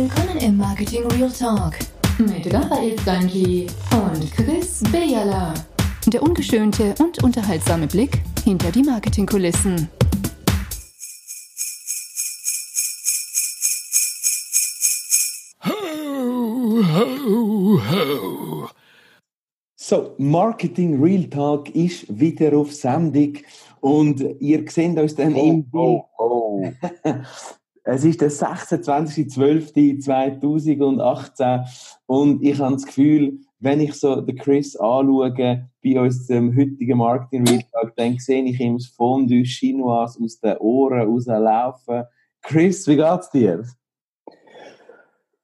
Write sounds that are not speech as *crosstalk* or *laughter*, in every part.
Willkommen im Marketing Real Talk mit Raphael Stanji und Chris Bejala. Der ungeschönte und unterhaltsame Blick hinter die Marketingkulissen. Ho, ho, ho. So, Marketing Real Talk ist wieder auf Sendung und ihr seht uns dann Oh, im oh, oh. *laughs* Es ist der 26.12.2018 und ich habe das Gefühl, wenn ich so den Chris anschaue bei unserem heutigen Marketing Real Talk, dann sehe ich ihm das Fondue Chinoise aus den Ohren rauslaufen. Chris, wie geht's dir?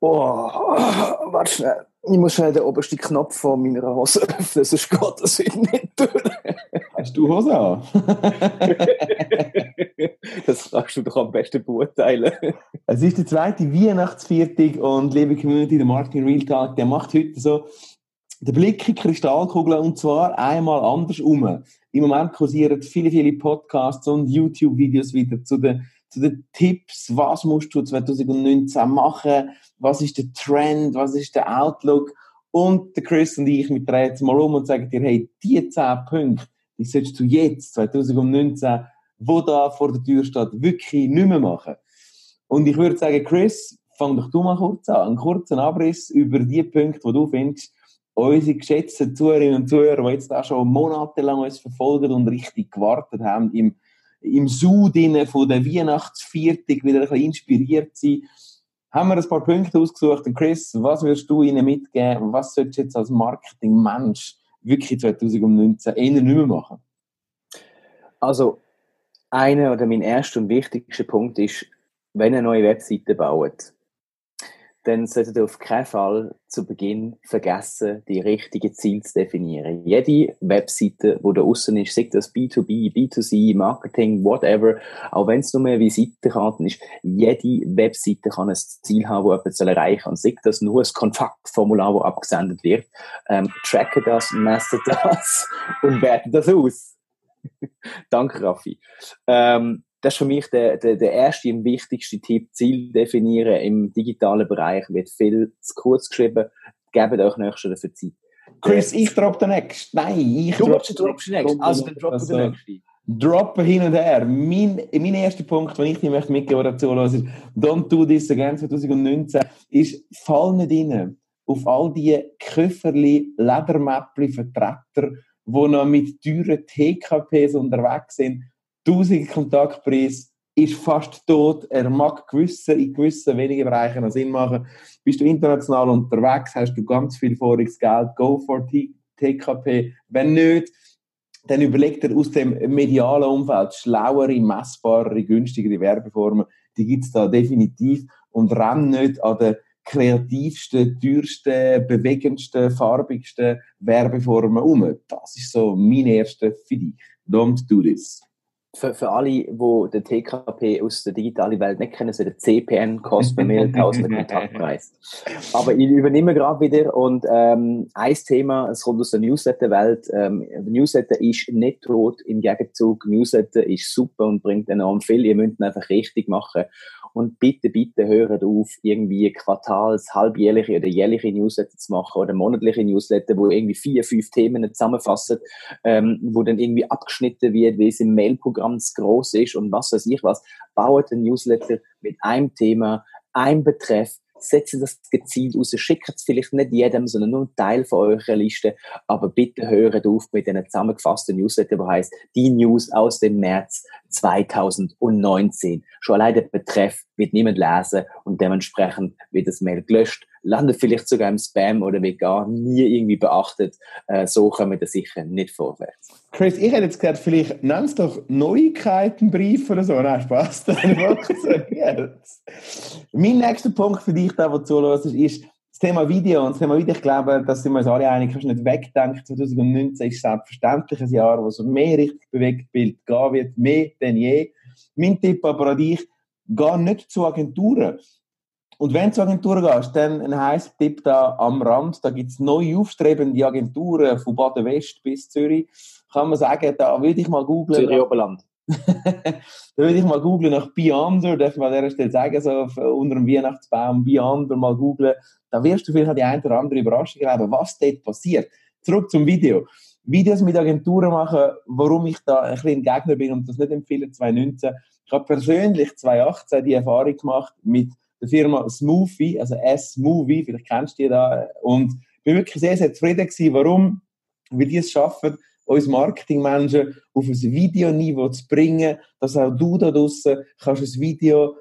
Oh, warte schnell. Ich muss schnell den obersten Knopf von meiner Hose öffnen, sonst geht das nicht durch. Hast du Hose an? *laughs* Das kannst du doch am besten beurteilen. Es ist die zweite Weihnachtsviertag und liebe Community, der Martin Real Talk, der macht heute so den Blick in die Kristallkugel und zwar einmal andersrum. Im Moment kursieren viele, viele Podcasts und YouTube-Videos wieder zu den, zu den Tipps, was musst du 2019 machen, was ist der Trend, was ist der Outlook und Chris und ich, wir drehen jetzt mal um und sagen dir, hey, die 10 Punkte, die solltest du jetzt, 2019, wo da vor der Tür steht, wirklich nicht mehr machen. Und ich würde sagen, Chris, fang doch du mal kurz an. Einen kurzen Abriss über die Punkte, die du findest, unsere geschätzten Zuhörerinnen und Zuhörer, die jetzt auch schon monatelang uns verfolgen und richtig gewartet haben, im, im Sud von der Weihnachtsviertag wieder ein bisschen inspiriert sind, haben wir ein paar Punkte ausgesucht. Und Chris, was würdest du ihnen mitgeben? Was solltest du jetzt als Marketingmensch wirklich 2019 eher nicht mehr machen? Also, einer oder mein erster und wichtigster Punkt ist, wenn ihr neue Webseite baut, dann solltet ihr auf keinen Fall zu Beginn vergessen, die richtigen Ziele zu definieren. Jede Webseite, die da außen ist, sei das B2B, B2C, Marketing, whatever, auch wenn es nur eine Visitenkarte ist, jede Webseite kann ein Ziel haben, das jemand erreichen soll. Und sei das nur ein Kontaktformular, das abgesendet wird, ähm, tracke das, messe das *laughs* und werte das aus. *laughs* Danke, Raffi. Ähm, das ist für mich der, der, der erste und wichtigste Tipp. Ziel definieren im digitalen Bereich wird viel zu kurz geschrieben. Gebt euch nächstes dafür Zeit. Chris, ich drop den nächsten. Nein, ich Du drop den nächsten. Also, dann droppen Also, den nächsten. droppen hin und her. Mein, mein erster Punkt, den ich dir möchte mitgeben hören, ist Don't do this again 2019, ist fall nicht rein auf all die Köfferli, Ledermäppli, Vertreter, die noch mit teuren TKPs unterwegs sind. 1000 Kontaktpreis ist fast tot. Er mag gewisse, in gewissen wenigen Bereichen noch Sinn machen. Bist du international unterwegs, hast du ganz viel voriges Geld, go for TKP. Wenn nicht, dann überleg dir aus dem medialen Umfeld schlauere, messbarere, günstigere Werbeformen. Die gibt es da definitiv. Und renn nicht an den kreativsten, teuersten, bewegendsten, farbigsten Werbeformen um. Das ist so mein erster für dich. Don't do this. Für, für alle, die den TKP aus der digitalen Welt nicht kennen, so der CPN kostet bei mir *laughs* 1000 Kontaktpreis. Aber ich übernehme gerade wieder und ähm, ein Thema, es kommt aus der Newsletter-Welt. Ähm, Newsletter ist nicht tot, im Gegenzug, Newsletter ist super und bringt enorm viel. Ihr müsst ihn einfach richtig machen. Und bitte, bitte hört auf, irgendwie quartals-, halbjährliche oder jährliche Newsletter zu machen oder monatliche Newsletter, wo irgendwie vier, fünf Themen zusammenfassen, ähm, wo dann irgendwie abgeschnitten wird, wie es im Mailprogramm zu groß ist und was weiß ich was. Baut ein Newsletter mit einem Thema, einem Betreff, setzt das gezielt raus, schickt es vielleicht nicht jedem, sondern nur einen Teil von eurer Liste, aber bitte hört auf mit einem zusammengefassten Newsletter, wo heißt die News aus dem März 2019. Schon allein der Betreff wird niemand lesen und dementsprechend wird das Mail gelöscht, landet vielleicht sogar im Spam oder gar nie irgendwie beachtet. Äh, so kommen wir sicher nicht vorwärts. Chris, ich hätte jetzt gesagt, vielleicht nenn es doch Neuigkeitenbrief oder so. Nein, Spaß. *laughs* mein nächster Punkt für dich, der, der zulässt, ist das Thema Video. Und das Thema Video, ich glaube, da sind wir uns alle einig, kannst du nicht wegdenken. 2019 ist selbstverständlich ein Jahr, wo es mehr richtig bewegt Bild gehen wird, mehr denn je. Mein Tipp aber an dich, geh nicht zu Agenturen. Und wenn du zu Agenturen gehst, dann ein heißer Tipp da am Rand. Da gibt es neu aufstrebende Agenturen von Baden-West bis Zürich. Kann man sagen, da würde ich mal googeln. Zürich Oberland. *laughs* da würde ich mal googlen nach Beyonder, darf man an dieser Stelle sagen, so auf, unter dem Weihnachtsbaum Beyonder mal googlen. Da wirst du vielleicht die eine oder andere Überraschung erleben, was dort passiert. Zurück zum Video. Videos mit Agenturen machen, warum ich da ein bisschen Gegner bin und das nicht empfehle, 2019. Ich habe persönlich 2018 die Erfahrung gemacht mit der Firma Smoothie, also S-Movie, vielleicht kennst du die da, und bin wirklich sehr, sehr zufrieden gewesen. Warum? Weil die es schaffen, uns Marketingmenschen auf ein Videoniveau zu bringen, dass auch du da draussen kannst ein Video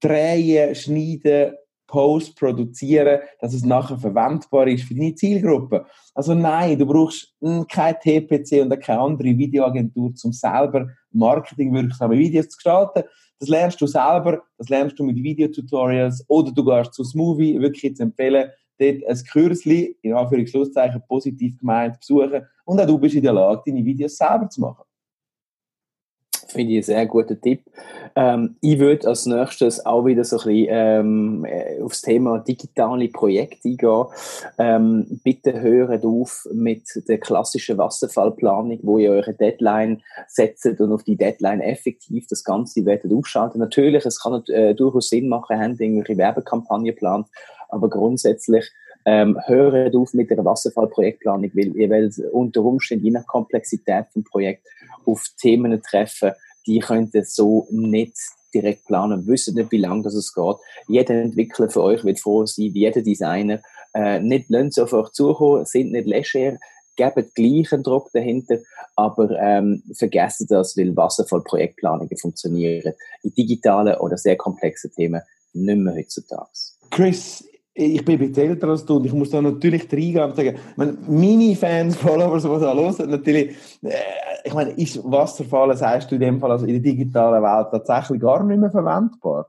drehen, schneiden, Post produzieren, dass es nachher verwendbar ist für deine Zielgruppe. Also nein, du brauchst kein TPC und keine andere Videoagentur, um selber marketingwirksame Videos zu gestalten. Das lernst du selber, das lernst du mit Videotutorials oder du gehst zu Smoothie, wirklich zu empfehlen, dort ein Kürzli, in Anführungszeichen positiv gemeint, besuchen und auch du bist in der Lage, deine Videos selber zu machen. Finde ich einen sehr guten Tipp. Ähm, ich würde als nächstes auch wieder so ein bisschen ähm, äh, aufs Thema digitale Projekte eingehen. Ähm, bitte hört auf mit der klassischen Wasserfallplanung, wo ihr eure Deadline setzt und auf die Deadline effektiv das Ganze werdet aufschalten. Natürlich, es kann äh, durchaus Sinn machen, habt irgendwelche Werbekampagne plant, aber grundsätzlich ähm, hört auf mit der Wasserfallprojektplanung, weil ihr wollt unter Umständen je nach Komplexität vom Projekt auf Themen treffen, die könnt ihr so nicht direkt planen, wissen nicht, wie lange das es geht. Jeder Entwickler für euch wird froh sein, jeder Designer. Äh, nicht lasst auf euch zukommen, sind nicht leger, geben gleichen Druck dahinter, aber ähm, vergessen das, weil Wasserfall-Projektplanungen funktionieren in digitalen oder sehr komplexen Themen nicht mehr heutzutage. Chris, ich bin ein bisschen älter als du und ich muss da natürlich reingehen und sagen, meine, meine Fans, Followers, die da hören, natürlich, äh, ich meine, ist Wasserfall, sagst du in dem Fall, also in der digitalen Welt tatsächlich gar nicht mehr verwendbar?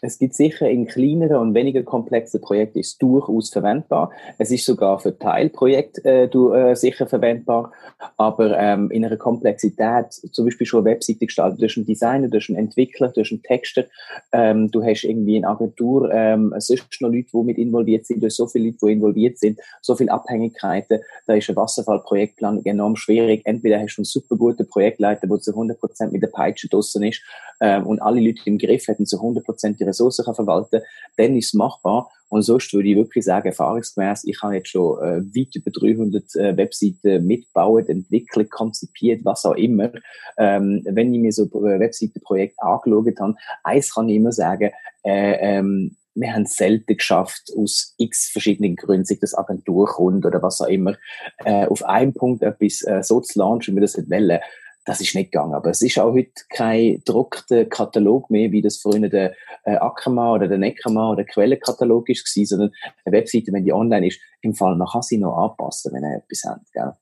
Es gibt sicher in kleineren und weniger komplexen Projekten ist durchaus verwendbar. Es ist sogar für Teilprojekte äh, du, äh, sicher verwendbar. Aber ähm, in einer Komplexität, zum Beispiel schon eine Webseite gestaltet, durch einen Designer, durch einen Entwickler, durch einen Texter, ähm, du hast irgendwie eine Agentur, ähm, sonst noch Leute, die mit involviert sind, durch so viele Leute, die involviert sind, so viele Abhängigkeiten, da ist eine Wasserfallprojektplanung enorm schwierig. Entweder hast du einen super guten Projektleiter, der zu 100% mit der Peitsche draussen ist ähm, und alle Leute im Griff hätten zu 100% die Ressourcen kann verwalten dann ist es machbar. Und sonst würde ich wirklich sagen, erfahrungsgemäß, ich habe jetzt schon äh, weit über 300 äh, Webseiten mitgebaut, entwickelt, konzipiert, was auch immer. Ähm, wenn ich mir so ein Webseitenprojekt angeschaut habe, eins kann ich immer sagen, äh, ähm, wir haben es selten geschafft, aus x verschiedenen Gründen, sei das Agenturkunde oder was auch immer, äh, auf einen Punkt etwas äh, so zu launchen, wie wir das nicht wollen. Das ist nicht gegangen. Aber es ist auch heute kein druckter Katalog mehr, wie das früher der äh, Ackermann oder der Neckermann oder der Quellenkatalog ist, gewesen, sondern eine Webseite, wenn die online ist, im Fall, man kann sie noch anpassen, wenn er etwas hat. Gell?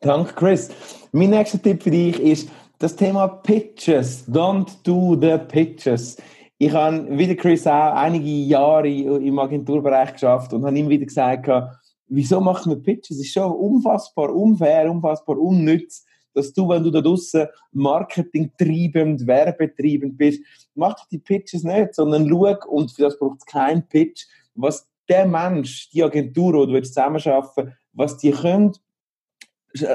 Danke, Chris. Mein nächster Tipp für dich ist das Thema Pitches. Don't do the pitches. Ich habe, wie der Chris auch, einige Jahre im Agenturbereich geschafft und habe ihm wieder gesagt, wieso macht man Pitches? Es ist schon unfassbar unfair, unfassbar unnütz dass du, wenn du da draussen marketingtreibend, werbetreibend bist, mach die Pitches nicht, sondern schau, und für das braucht es keinen Pitch, was der Mensch, die Agentur, die du jetzt zusammenarbeiten was die können,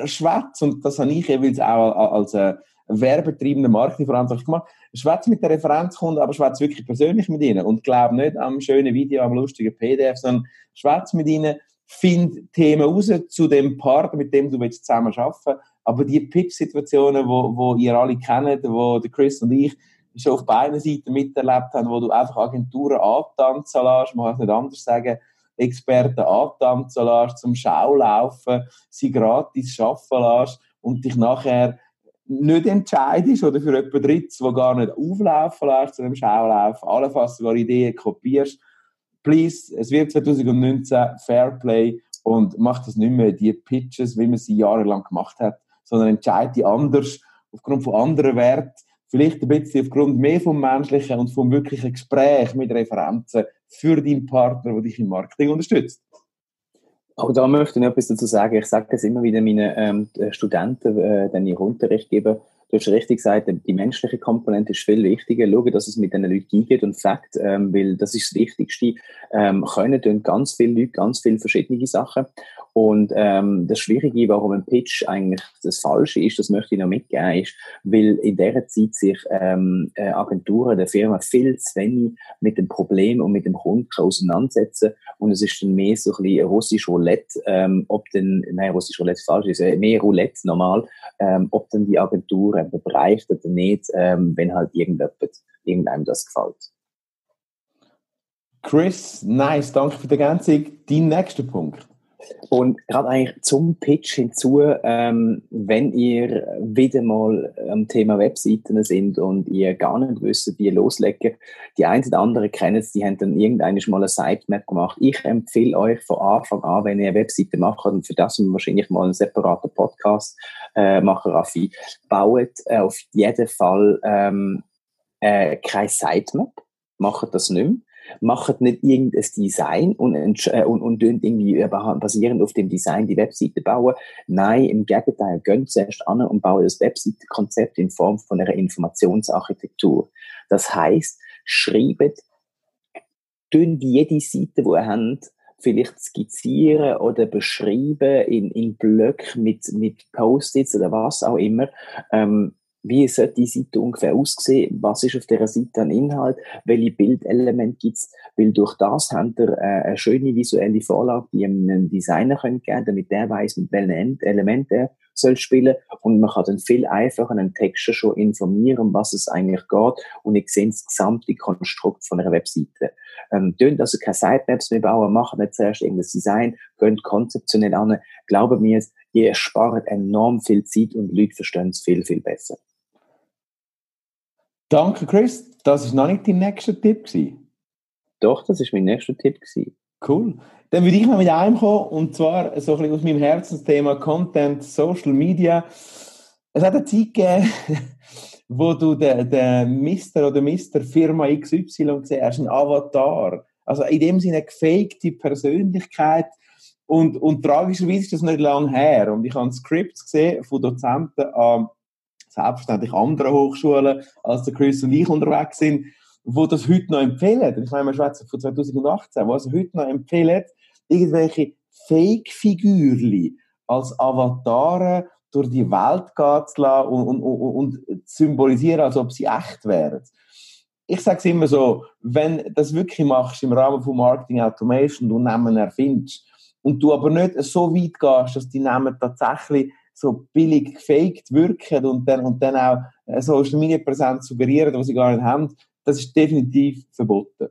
schwätzen, und das habe ich jeweils auch als äh, werbetreibender Marketingverantwortlich gemacht, schwätz mit der Referenzkunden, aber schwätz wirklich persönlich mit ihnen. Und glaub nicht am schönen Video, am lustigen PDF, sondern schwätz mit ihnen, find Themen raus zu dem Partner, mit dem du willst zusammen arbeiten aber die Pitch-Situationen, wo, wo ihr alle kennt, wo Chris und ich schon auf beiden Seiten miterlebt haben, wo du einfach Agenturen antanzen lässt, man kann es nicht anders sagen, Experten antanzen lässt, zum Schaulaufen, sie gratis arbeiten lässt und dich nachher nicht entscheidest oder für jemanden Drittes, der gar nicht auflaufen lässt zu dem Schaulaufen, allenfalls sogar Ideen kopierst. Please, es wird 2019 Fairplay und mach das nicht mehr, die Pitches, wie man sie jahrelang gemacht hat sondern entscheide anders aufgrund von anderen Werten, vielleicht ein bisschen aufgrund mehr vom menschlichen und vom wirklichen Gespräch mit Referenzen für deinen Partner, der dich im Marketing unterstützt. Auch da möchte ich noch etwas dazu sagen. Ich sage das immer wieder meinen ähm, Studenten, äh, wenn ich Unterricht gebe. Du hast richtig gesagt, die menschliche Komponente ist viel wichtiger. Schauen, dass es mit den Leuten geht und Fakt, ähm, weil das ist das Wichtigste. Ähm, können tun ganz viele Leute ganz viele verschiedene Sachen. Und ähm, das Schwierige, warum ein Pitch eigentlich das Falsche ist, das möchte ich noch mitgeben, ist, weil in dieser Zeit sich ähm, äh, Agenturen der Firma viel zu wenig mit dem Problem und mit dem Kunden auseinandersetzen und es ist dann mehr so ein bisschen russisch Roulette, ähm, ob denn, nein, russisch Roulette ist falsch, ist mehr Roulette normal, ähm, ob dann die Agentur eben bereicht oder nicht, ähm, wenn halt irgendjemand, irgendeinem das gefällt. Chris, nice, danke für die Ergänzung. Dein nächster Punkt. Und gerade eigentlich zum Pitch hinzu, ähm, wenn ihr wieder mal am Thema Webseiten sind und ihr gar nicht wisst, wie ihr loslegen, die einen oder anderen kennen es, die haben dann irgendwann mal eine Sitemap gemacht. Ich empfehle euch von Anfang an, wenn ihr eine Webseite macht, und für das wir wahrscheinlich mal einen separaten Podcast äh, machen, Raffi, baut äh, auf jeden Fall ähm, äh, keine Sitemap, macht das nicht mehr macht nicht irgendein Design und, äh, und, und irgendwie basierend auf dem Design die Webseite bauen. Nein, im Gegenteil, gehen zuerst an und bauen das Webseitenkonzept in Form von einer Informationsarchitektur. Das heißt, schreibt, tun jede Seite, die ihr habt, vielleicht skizzieren oder beschreiben in, in Blöcken mit, mit Post-its oder was auch immer. Ähm, wie sollte die Seite ungefähr aussehen, was ist auf dieser Seite an Inhalt, welche Bildelemente gibt es, weil durch das haben wir äh, eine schöne visuelle Vorlage, die einem Designer können geben damit der weiß, mit welchen Elementen er soll spielen. Und man kann dann viel einfacher einen Texter schon informieren, um was es eigentlich geht. Und ich sehe das gesamte Konstrukt von einer Webseite. Ähm, tönt also keine Sitemaps mehr bauen, machen nicht zuerst irgendein Design, gehen konzeptionell an, glauben mir, ihr spart enorm viel Zeit und Leute verstehen es viel, viel besser. Danke, Chris. Das war noch nicht dein nächster Tipp. Gewesen. Doch, das war mein nächster Tipp. Gewesen. Cool. Dann würde ich noch mit einem kommen, und zwar so ein bisschen aus meinem Herzensthema Content, Social Media. Es hat eine Zeit gegeben, *laughs* wo du den, den Mister oder Mister Firma XY gesehen hast, ein Avatar. Also in dem Sinne eine gefakte Persönlichkeit. Und, und tragischerweise ist das nicht lange her. Und ich habe Scripts gesehen von Dozenten an selbstverständlich anderen Hochschulen, als der Chris und ich unterwegs sind, wo das heute noch empfehlen. Ich meine, wir schwätzen von 2018, wo also heute noch empfehlen, irgendwelche Fake-Figürli als Avatare durch die Welt gehen zu lassen und, und, und, und symbolisieren, als ob sie echt wären. Ich sage es immer so, wenn du das wirklich machst im Rahmen von Marketing Automation, du Namen erfindest und du aber nicht so weit gehst, dass die Namen tatsächlich so billig gefaked wirken und dann, und dann auch eine Social Media Präsenz suggerieren, was sie gar nicht haben, das ist definitiv verboten.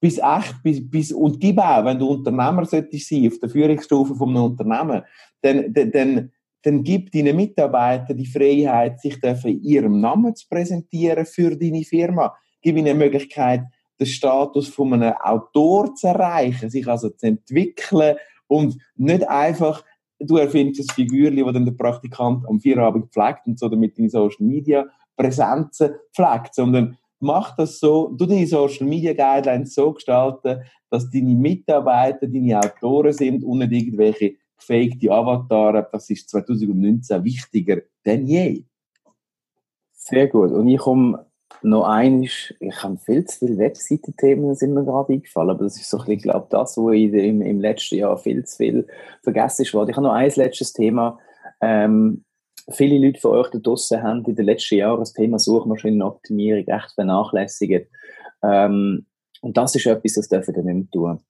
Bis echt, bis, bis, und gib auch, wenn du Unternehmer solltest sein, auf der Führungsstufe von einem Unternehmen, dann, dann, dann, dann gib deinen Mitarbeitern die Freiheit, sich in ihrem Namen zu präsentieren für deine Firma. Gib ihnen die Möglichkeit, den Status von einem Autor zu erreichen, sich also zu entwickeln und nicht einfach du erfindest ein Figürchen, das dann der Praktikant am Feierabend pflegt und so damit deine Social Media Präsenzen pflegt, sondern mach das so, du deine Social Media Guidelines so gestalten, dass deine Mitarbeiter deine Autoren sind und nicht irgendwelche gefakte Avatare. Das ist 2019 wichtiger denn je. Sehr gut. Und ich komme noch eines, ich habe viel zu viele Webseitenthemen, sind mir gerade eingefallen, aber das ist so ein bisschen, glaube das, wo ich im, im letzten Jahr viel zu viel vergessen ist. Ich habe noch ein letztes Thema. Ähm, viele Leute von euch da draussen haben in den letzten Jahren das Thema Suchmaschinenoptimierung echt vernachlässigt. Ähm, und das ist etwas, das dürfen wir nicht mehr tun.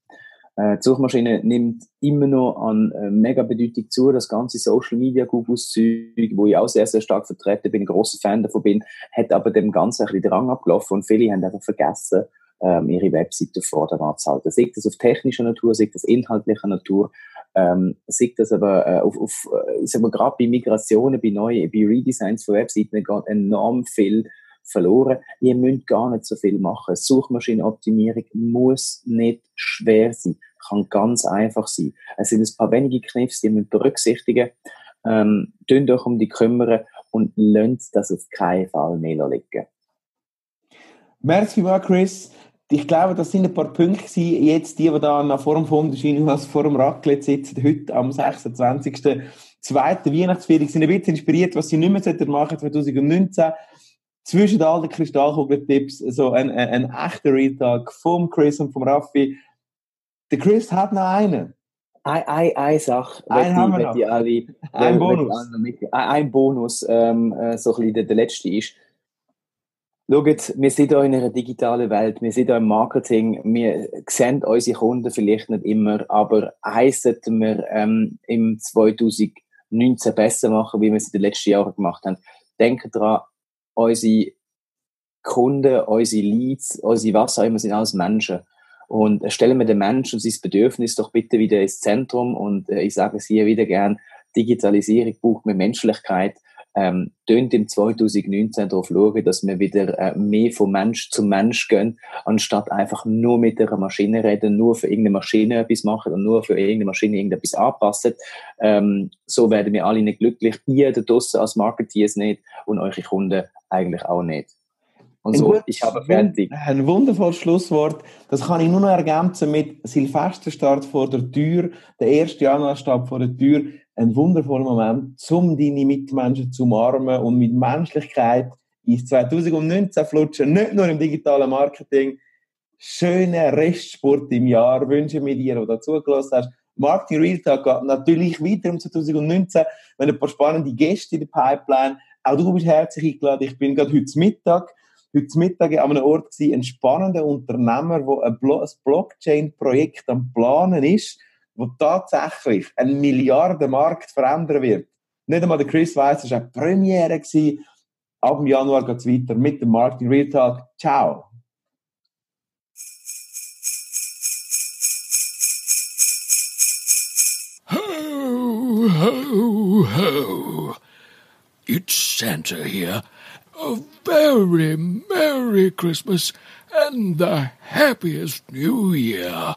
Äh, die Suchmaschine nimmt immer noch an äh, mega Bedeutung zu. Das ganze Social Media Google Zeug, wo ich auch sehr, sehr stark vertreten bin, großer Fan davon bin, hat aber dem Ganzen ein bisschen Drang abgelaufen und viele haben einfach vergessen, ähm, ihre Webseite vordergrund zu halten. Sei das auf technischer Natur, sei das inhaltlicher Natur, ähm, sei das aber äh, auf, auf äh, ich sag mal, gerade bei Migrationen, bei neuen, bei Redesigns von Webseiten geht enorm viel verloren. Ihr müsst gar nicht so viel machen. Suchmaschinenoptimierung muss nicht schwer sein, kann ganz einfach sein. Es sind ein paar wenige Kniffs, die ihr berücksichtigen ähm, Tönt euch um die kümmern und lasst das auf keinen Fall mehr liegen. Merci Chris. Ich glaube, das sind ein paar Punkte. Jetzt die, die da nach vor dem Fonderschein vor dem Raclette sitzen, heute am 26. zweiten Weihnachtsferien, sind ein bisschen inspiriert, was sie nicht mehr machen 2019 zwischen all den Kristallkugeltipps so ein, ein, ein echter Real vom Chris und vom Raffi. Der Chris hat noch einen. Eine, eine, eine Sache, Einen haben wir ich alle, Ein Bonus. mit- Ein, ein Bonus, ähm, äh, so ein bisschen der, der letzte ist. Schaut, wir sind hier in einer digitalen Welt, wir sind hier im Marketing, wir sehen unsere Kunden vielleicht nicht immer, aber eins sollten wir ähm, im 2019 besser machen, wie wir es in den letzten Jahren gemacht haben. Denkt daran, unsere Kunden, unsere Leads, unsere was auch immer sind alles Menschen. Und stellen wir den Menschen und sein Bedürfnis doch bitte wieder ins Zentrum. Und äh, ich sage es hier wieder gern, Digitalisierung braucht mehr Menschlichkeit. Ähm, tönt im 2019 darauf schauen, dass wir wieder äh, mehr von Mensch zu Mensch gehen, anstatt einfach nur mit einer Maschine reden, nur für irgendeine Maschine etwas machen und nur für irgendeine Maschine irgendetwas anpassen. Ähm, so werden wir alle nicht glücklich. Ihr da draussen als Marketeers nicht und eure Kunden eigentlich auch nicht. Und so, ich habe fertig. Ein wundervolles Schlusswort. Das kann ich nur noch ergänzen mit Silvesterstart vor der Tür, der 1. Januar steht vor der Tür. Ein wundervoller Moment, um deine Mitmenschen zu umarmen und mit Menschlichkeit ins 2019 flutschen. Nicht nur im digitalen Marketing. Schönen Restsport im Jahr wünschen wir dir, der dazugelassen hast. Marketing Real Talk geht natürlich weiter im 2019. Wir haben ein paar spannende Gäste in der Pipeline. Auch du bist herzlich eingeladen. Ich bin gerade heute Mittag heute Mittag an einem Ort gewesen, ein spannender Unternehmer, der ein Blockchain-Projekt am Planen ist, wo tatsächlich einen Milliardenmarkt verändern wird. Nicht einmal der Chris Weiss, es war eine Premiere. Ab dem Januar geht es weiter mit dem Marketing Real Talk. Ciao! Ho, ho, ho. It's Santa here. A very Merry Christmas and the happiest New Year.